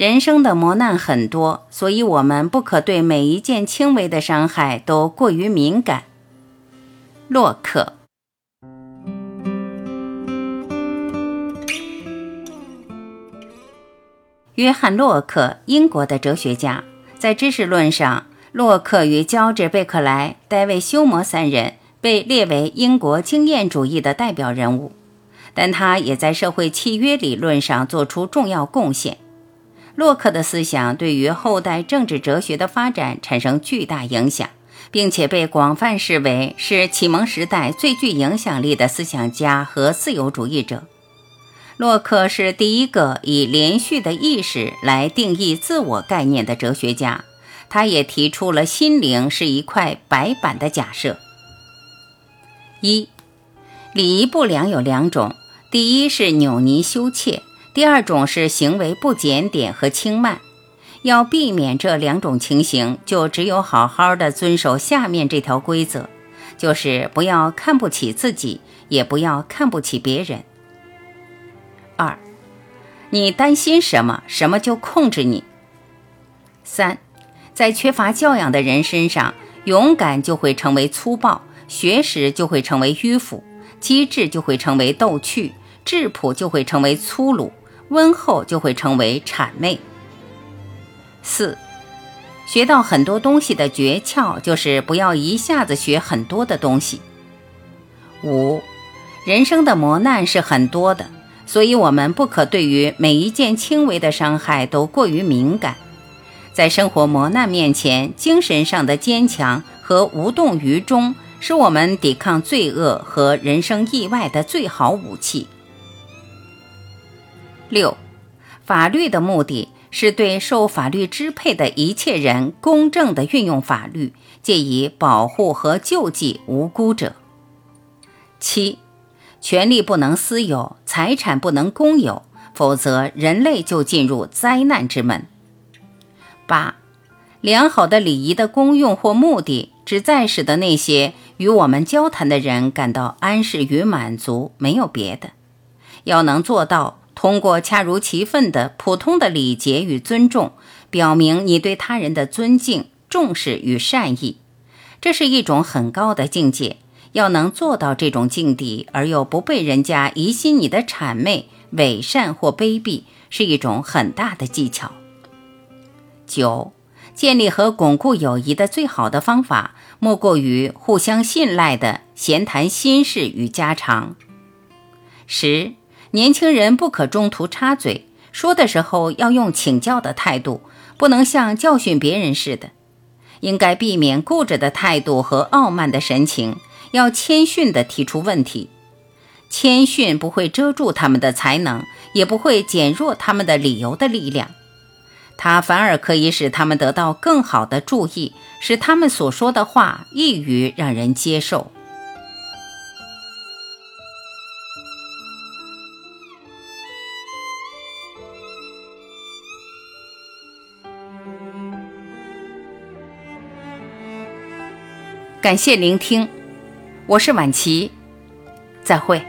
人生的磨难很多，所以我们不可对每一件轻微的伤害都过于敏感。洛克。约翰·洛克，英国的哲学家，在知识论上，洛克与乔治·贝克莱、戴维·休谟三人被列为英国经验主义的代表人物，但他也在社会契约理论上做出重要贡献。洛克的思想对于后代政治哲学的发展产生巨大影响，并且被广泛视为是启蒙时代最具影响力的思想家和自由主义者。洛克是第一个以连续的意识来定义自我概念的哲学家，他也提出了心灵是一块白板的假设。一，礼仪不良有两种，第一是扭捏羞怯，第二种是行为不检点和轻慢。要避免这两种情形，就只有好好的遵守下面这条规则，就是不要看不起自己，也不要看不起别人。二，你担心什么，什么就控制你。三，在缺乏教养的人身上，勇敢就会成为粗暴，学识就会成为迂腐，机智就会成为逗趣，质朴就会成为粗鲁，温厚就会成为谄媚。四，学到很多东西的诀窍就是不要一下子学很多的东西。五，人生的磨难是很多的。所以，我们不可对于每一件轻微的伤害都过于敏感。在生活磨难面前，精神上的坚强和无动于衷，是我们抵抗罪恶和人生意外的最好武器。六，法律的目的是对受法律支配的一切人公正地运用法律，借以保护和救济无辜者。七。权利不能私有，财产不能公有，否则人类就进入灾难之门。八，良好的礼仪的功用或目的，只在使得那些与我们交谈的人感到安适与满足，没有别的。要能做到通过恰如其分的普通的礼节与尊重，表明你对他人的尊敬、重视与善意，这是一种很高的境界。要能做到这种境地，而又不被人家疑心你的谄媚、伪善或卑鄙，是一种很大的技巧。九，建立和巩固友谊的最好的方法，莫过于互相信赖的闲谈心事与家常。十，年轻人不可中途插嘴，说的时候要用请教的态度，不能像教训别人似的，应该避免固执的态度和傲慢的神情。要谦逊地提出问题，谦逊不会遮住他们的才能，也不会减弱他们的理由的力量，它反而可以使他们得到更好的注意，使他们所说的话易于让人接受。感谢聆听。我是晚琪，再会。